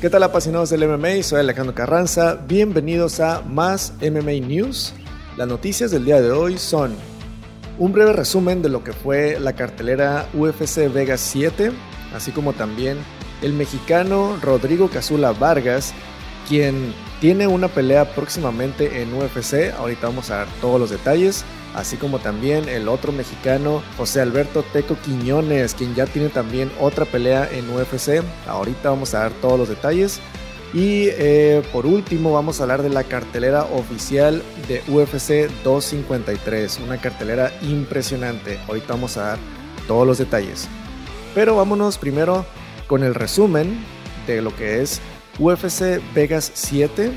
¿Qué tal apasionados del MMA? Soy Alejandro Carranza. Bienvenidos a Más MMA News. Las noticias del día de hoy son un breve resumen de lo que fue la cartelera UFC Vegas 7, así como también el mexicano Rodrigo Cazula Vargas, quien tiene una pelea próximamente en UFC. Ahorita vamos a dar todos los detalles así como también el otro mexicano José Alberto Teco Quiñones, quien ya tiene también otra pelea en UFC. Ahorita vamos a dar todos los detalles. Y eh, por último vamos a hablar de la cartelera oficial de UFC 253, una cartelera impresionante. Ahorita vamos a dar todos los detalles. Pero vámonos primero con el resumen de lo que es UFC Vegas 7,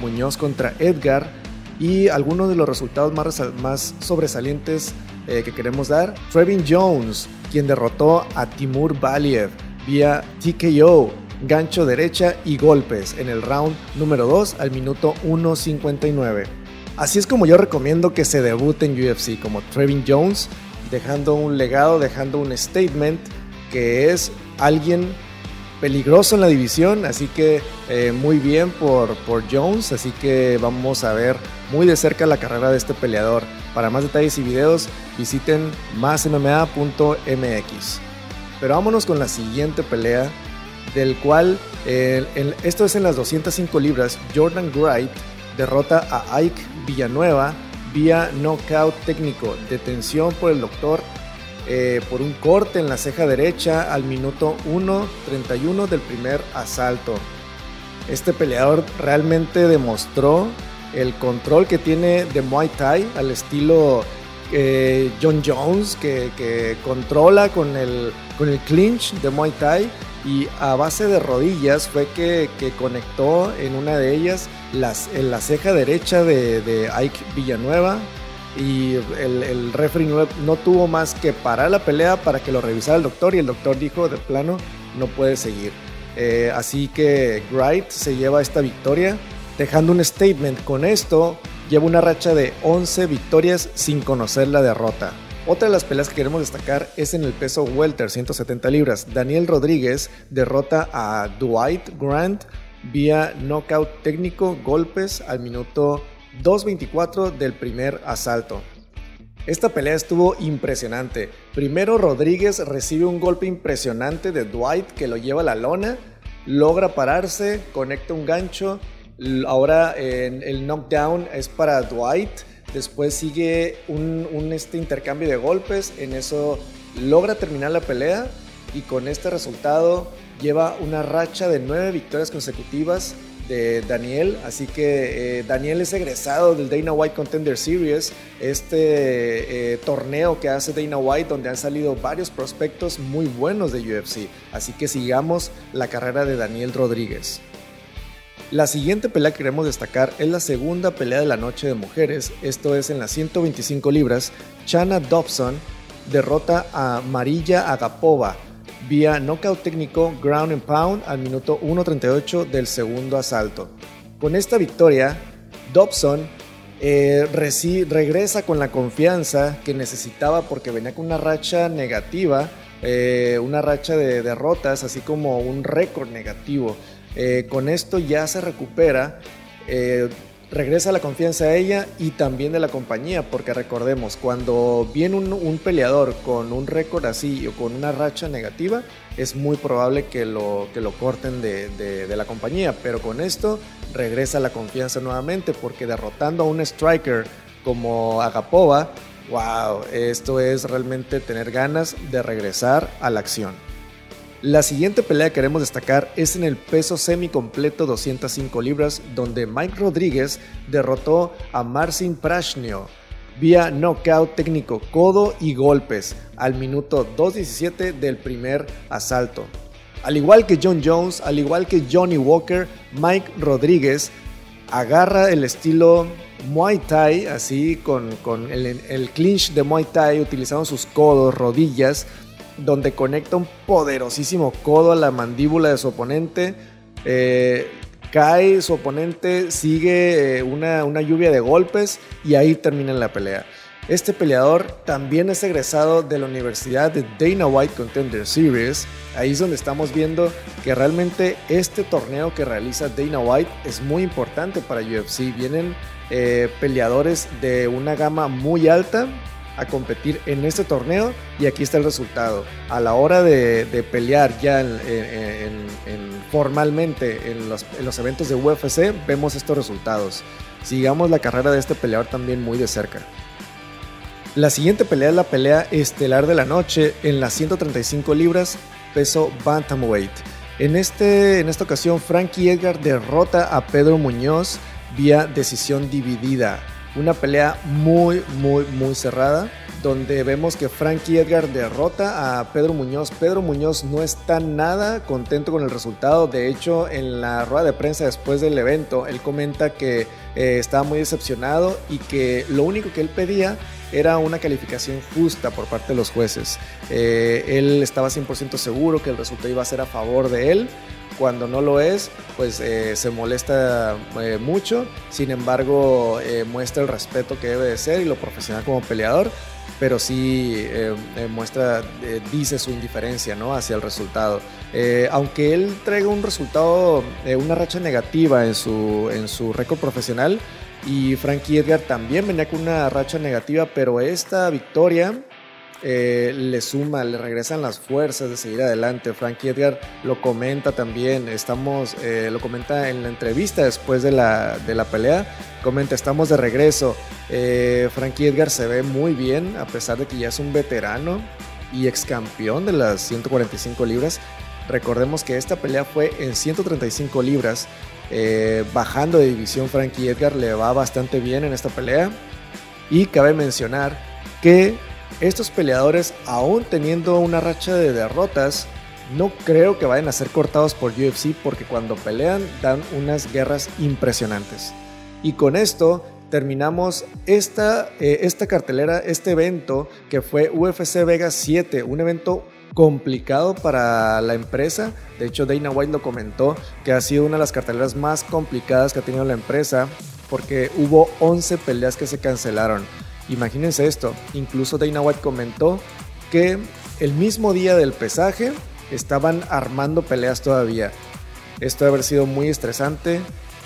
Muñoz contra Edgar y algunos de los resultados más, más sobresalientes eh, que queremos dar. Trevin Jones, quien derrotó a Timur Valiev vía TKO, gancho derecha y golpes en el round número 2 al minuto 1.59. Así es como yo recomiendo que se debute en UFC, como Trevin Jones, dejando un legado, dejando un statement que es alguien peligroso en la división, así que eh, muy bien por, por Jones, así que vamos a ver muy de cerca la carrera de este peleador. Para más detalles y videos visiten másmma.mx. Pero vámonos con la siguiente pelea, del cual esto es en las 205 libras, Jordan Wright derrota a Ike Villanueva vía knockout técnico, detención por el doctor eh, por un corte en la ceja derecha al minuto 1.31 del primer asalto. Este peleador realmente demostró el control que tiene de Muay Thai al estilo eh, John Jones, que, controla con el, con el clinch de Muay Thai y a base de rodillas fue que, conectó en una de ellas las, en la ceja derecha de, de Ike Villanueva y el, referee no, tuvo más que parar la pelea para que lo revisara el doctor y el doctor dijo de plano no puede seguir. Eh, así que Wright se lleva esta victoria dejando un statement con esto lleva una racha de 11 victorias sin conocer la derrota. Otra de las peleas que queremos destacar es en el peso welter 170 libras. Daniel Rodríguez derrota a Dwight Grant vía knockout técnico, golpes al minuto 2.24 del primer asalto. Esta pelea estuvo impresionante. Primero Rodríguez recibe un golpe impresionante de Dwight que lo lleva a la lona, logra pararse, conecta un gancho. Ahora en el knockdown es para Dwight. Después sigue un, este intercambio de golpes. En eso logra terminar la pelea y con este resultado lleva una racha de nueve victorias consecutivas de Daniel. Así que eh, Daniel es egresado del Dana White Contender Series, este eh, torneo que hace Dana White donde han salido varios prospectos muy buenos de UFC. Así que sigamos la carrera de Daniel Rodríguez. La siguiente pelea que queremos destacar es la segunda pelea de la noche de mujeres, esto es en las 125 libras. Chana Dobson derrota a Marilla Agapova vía knockout técnico ground and pound al minuto 1.38 del segundo asalto. Con esta victoria, Dobson eh, regresa con la confianza que necesitaba porque venía con una racha negativa, eh, una racha de derrotas, así como un récord negativo. Eh, con esto ya se recupera regresa la confianza a ella y también de la compañía, porque recordemos, cuando viene un, peleador con un récord así o con una racha negativa, es muy probable que lo, que lo corten de, de, la compañía, pero con esto regresa la confianza nuevamente, porque derrotando a un striker como Agapova, wow, esto es realmente tener ganas de regresar a la acción. La siguiente pelea que queremos destacar es en el peso semi-completo 205 libras, donde Mike Rodríguez derrotó a Marcin Prashnio vía knockout técnico, codo y golpes al minuto 2.17 del primer asalto. Al igual que John Jones, al igual que Johnny Walker, Mike Rodríguez agarra el estilo Muay Thai, así con, el, el clinch de Muay Thai, utilizando sus codos, rodillas, donde conecta un poderosísimo codo a la mandíbula de su oponente. Eh, cae su oponente, sigue eh, una, lluvia de golpes y ahí termina la pelea. Este peleador también es egresado de la Universidad de Dana White Contender Series. Ahí es donde estamos viendo que realmente este torneo que realiza Dana White es muy importante para UFC. Vienen eh, peleadores de una gama muy alta a competir en este torneo y aquí está el resultado. A la hora de, pelear ya formalmente en los, en los eventos de UFC, vemos estos resultados. Sigamos la carrera de este peleador también muy de cerca. La siguiente pelea es la pelea estelar de la noche en las 135 libras peso bantamweight. En, este, en esta ocasión, Frankie Edgar derrota a Pedro Muñoz vía decisión dividida. Una pelea muy, muy, muy cerrada donde vemos que Frankie Edgar derrota a Pedro Muñoz. Pedro Muñoz no está nada contento con el resultado. De hecho, en la rueda de prensa después del evento, él comenta que eh, estaba muy decepcionado y que lo único que él pedía era una calificación justa por parte de los jueces. Eh, él estaba 100% seguro que el resultado iba a ser a favor de él. Cuando no lo es, pues eh, se molesta mucho. Sin embargo, muestra el respeto que debe de ser y lo profesional como peleador pero sí eh, eh, muestra, eh, dice su indiferencia ¿no? hacia el resultado. aunque él traiga un resultado, una racha negativa en su, en su récord profesional, y Frankie Edgar también venía con una racha negativa, pero esta victoria eh, le suma, le regresan las fuerzas de seguir adelante. Frankie Edgar lo comenta también, estamos, eh, lo comenta en la entrevista después de la, de la pelea, comenta, estamos de regreso. Eh, Frankie Edgar se ve muy bien, a pesar de que ya es un veterano y ex campeón de las 145 libras. Recordemos que esta pelea fue en 135 libras. bajando de división, Frankie Edgar le va bastante bien en esta pelea. Y cabe mencionar que estos peleadores, aún teniendo una racha de derrotas, no creo que vayan a ser cortados por UFC porque cuando pelean dan unas guerras impresionantes. Y con esto terminamos esta, eh, esta cartelera, este evento que fue UFC Vegas 7, un evento complicado para la empresa. De hecho, Dana White lo comentó que ha sido una de las carteleras más complicadas que ha tenido la empresa porque hubo 11 peleas que se cancelaron. Imagínense esto, incluso Dana White comentó que el mismo día del pesaje estaban armando peleas todavía. Esto debe haber sido muy estresante.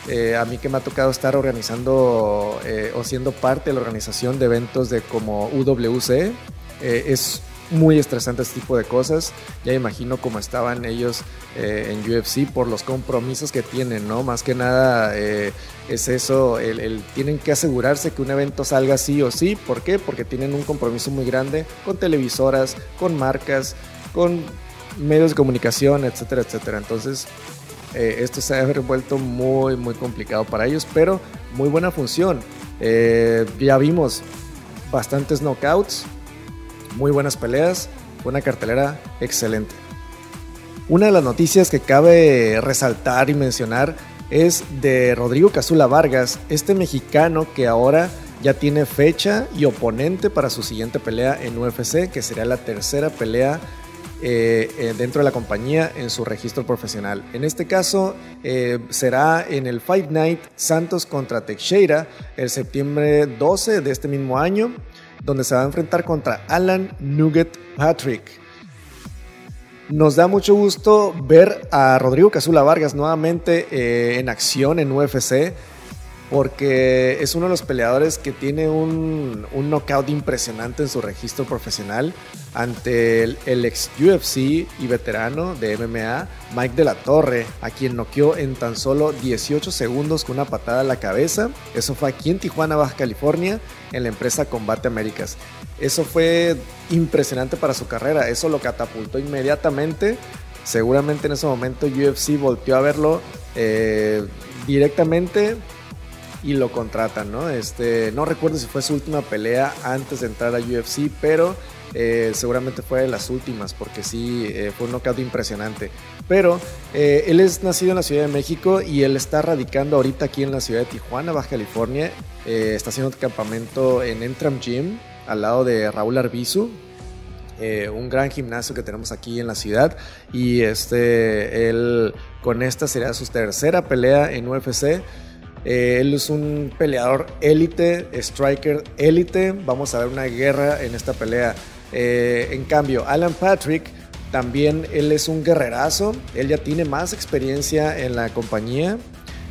Eh, a mí que me ha tocado estar organizando eh, o siendo parte de la organización de eventos de como UWC, eh, es muy estresante este tipo de cosas. Ya imagino cómo estaban ellos eh, en UFC por los compromisos que tienen, ¿no? Más que nada eh, es eso, el, tienen que asegurarse que un evento salga sí o sí. ¿Por qué? Porque tienen un compromiso muy grande con televisoras, con marcas, con medios de comunicación, etcétera, etcétera. Entonces, eh, esto se ha vuelto muy, muy complicado para ellos, pero muy buena función. ya vimos bastantes knockouts, muy buenas peleas, una cartelera excelente. Una de las noticias que cabe resaltar y mencionar es de Rodrigo Cazula Vargas, este mexicano que ahora ya tiene fecha y oponente para su siguiente pelea en UFC, que será la tercera pelea eh, eh, dentro de la compañía en su registro profesional. En este caso eh, será en el Fight Night Santos contra Teixeira el septiembre 12 de este mismo año donde se va a enfrentar contra Alan Nugget Patrick. Nos da mucho gusto ver a Rodrigo Casula Vargas nuevamente eh, en acción en UFC porque es uno de los peleadores que tiene un, un knockout impresionante en su registro profesional ante el, ex UFC y veterano de MMA, Mike de la Torre, a quien noqueó en tan solo 18 segundos con una patada a la cabeza. Eso fue aquí en Tijuana, Baja California, en la empresa Combate Américas. Eso fue impresionante para su carrera, eso lo catapultó inmediatamente. Seguramente en ese momento UFC volteó a verlo eh, directamente y lo contratan, ¿no? Este, no recuerdo si fue su última pelea antes de entrar a UFC, pero eh, seguramente fue de las últimas, porque sí, eh, fue un knockout impresionante. Pero eh, él es nacido en la Ciudad de México y él está radicando ahorita aquí en la ciudad de Tijuana, Baja California. está haciendo campamento en Entram Gym, al lado de Raúl Arbizu, un gran gimnasio que tenemos aquí en la ciudad y este él con esta sería su tercera pelea en UFC él es un peleador élite, striker élite. Vamos a ver una guerra en esta pelea. Eh, en cambio, Alan Patrick también él es un guerrerazo. Él ya tiene más experiencia en la compañía.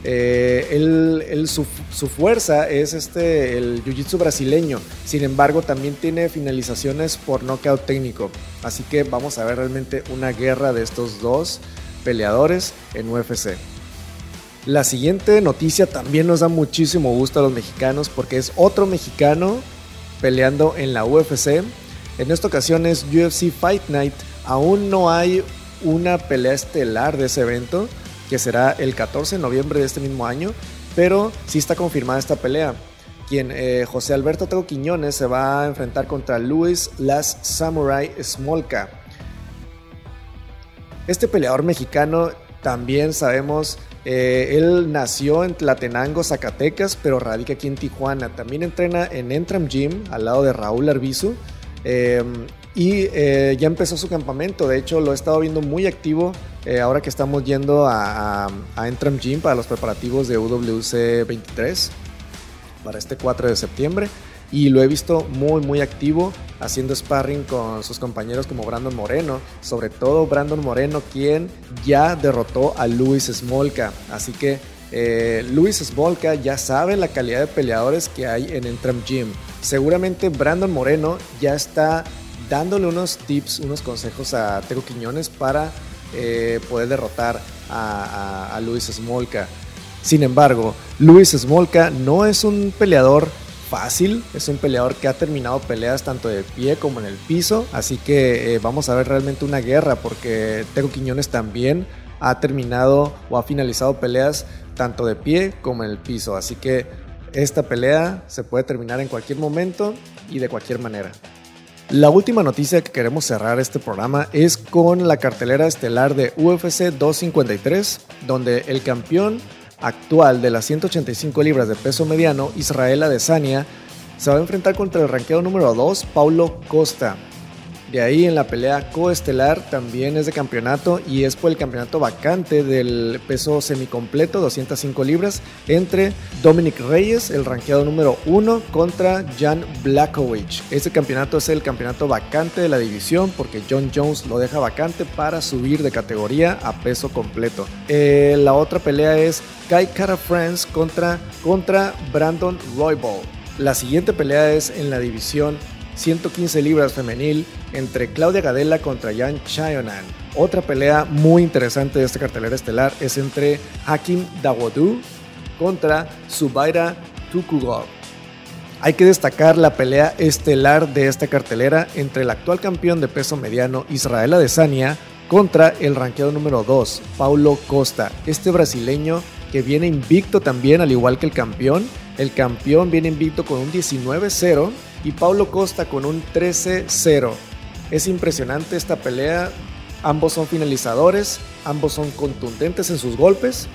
Eh, él, su, fuerza es este, el jiu-jitsu brasileño. Sin embargo, también tiene finalizaciones por nocaut técnico. Así que vamos a ver realmente una guerra de estos dos peleadores en UFC. La siguiente noticia también nos da muchísimo gusto a los mexicanos porque es otro mexicano peleando en la UFC. En esta ocasión es UFC Fight Night. Aún no hay una pelea estelar de ese evento que será el 14 de noviembre de este mismo año, pero sí está confirmada esta pelea. Quien eh, José Alberto Tego Quiñones se va a enfrentar contra Luis Las Samurai Smolka. Este peleador mexicano también sabemos, eh, él nació en Tlatenango, Zacatecas, pero radica aquí en Tijuana. También entrena en Entram Gym al lado de Raúl Arbizu. Em, y eh, ya empezó su campamento. De hecho, lo he estado viendo muy activo eh, ahora que estamos yendo a, Entram Gym para los preparativos de UWC 23 para este 4 de septiembre. Y lo he visto muy, muy activo haciendo sparring con sus compañeros como Brandon Moreno. Sobre todo Brandon Moreno, quien ya derrotó a Luis Smolka. Así que eh, Luis Smolka ya sabe la calidad de peleadores que hay en Entram Gym. Seguramente Brandon Moreno ya está dándole unos tips, unos consejos a Tego Quiñones para eh, poder derrotar a, Luis Smolka. Sin embargo, Luis Smolka no es un peleador fácil, es un peleador que ha terminado peleas tanto de pie como en el piso, así que eh, vamos a ver realmente una guerra porque Tego Quiñones también ha terminado o ha finalizado peleas tanto de pie como en el piso, así que esta pelea se puede terminar en cualquier momento y de cualquier manera. La última noticia que queremos cerrar este programa es con la cartelera estelar de UFC 253, donde el campeón actual de las 185 libras de peso mediano, Israel Adesanya, se va a enfrentar contra el ranqueado número 2, Paulo Costa. De ahí en la pelea coestelar también es de campeonato y es por el campeonato vacante del peso semicompleto, 205 libras, entre Dominic Reyes, el ranqueado número 1, contra Jan Blackovich. Este campeonato es el campeonato vacante de la división porque John Jones lo deja vacante para subir de categoría a peso completo. Eh, la otra pelea es Kai Kara France contra, contra Brandon Roybal. La siguiente pelea es en la división 115 libras femenil entre Claudia Gadela contra Jan Chayonan. Otra pelea muy interesante de esta cartelera estelar es entre Hakim Dawodu contra Subaira Tukugov. Hay que destacar la pelea estelar de esta cartelera entre el actual campeón de peso mediano Israel Adesanya contra el ranqueado número 2, Paulo Costa, este brasileño que viene invicto también al igual que el campeón. El campeón viene invicto con un 19-0 y Paulo Costa con un 13-0. Es impresionante esta pelea. Ambos son finalizadores, ambos son contundentes en sus golpes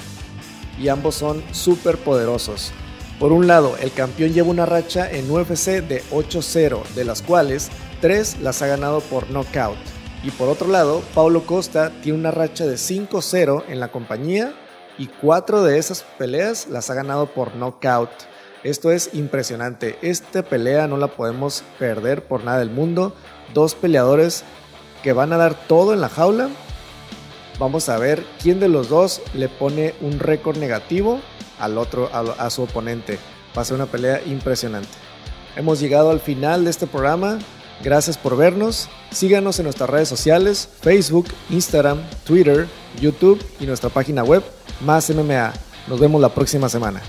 y ambos son súper poderosos. Por un lado, el campeón lleva una racha en UFC de 8-0, de las cuales 3 las ha ganado por knockout. Y por otro lado, Paulo Costa tiene una racha de 5-0 en la compañía y 4 de esas peleas las ha ganado por knockout. Esto es impresionante. Esta pelea no la podemos perder por nada del mundo. Dos peleadores que van a dar todo en la jaula. Vamos a ver quién de los dos le pone un récord negativo al otro, a, su oponente. Va a ser una pelea impresionante. Hemos llegado al final de este programa. Gracias por vernos. Síganos en nuestras redes sociales, Facebook, Instagram, Twitter, YouTube y nuestra página web, más MMA. Nos vemos la próxima semana.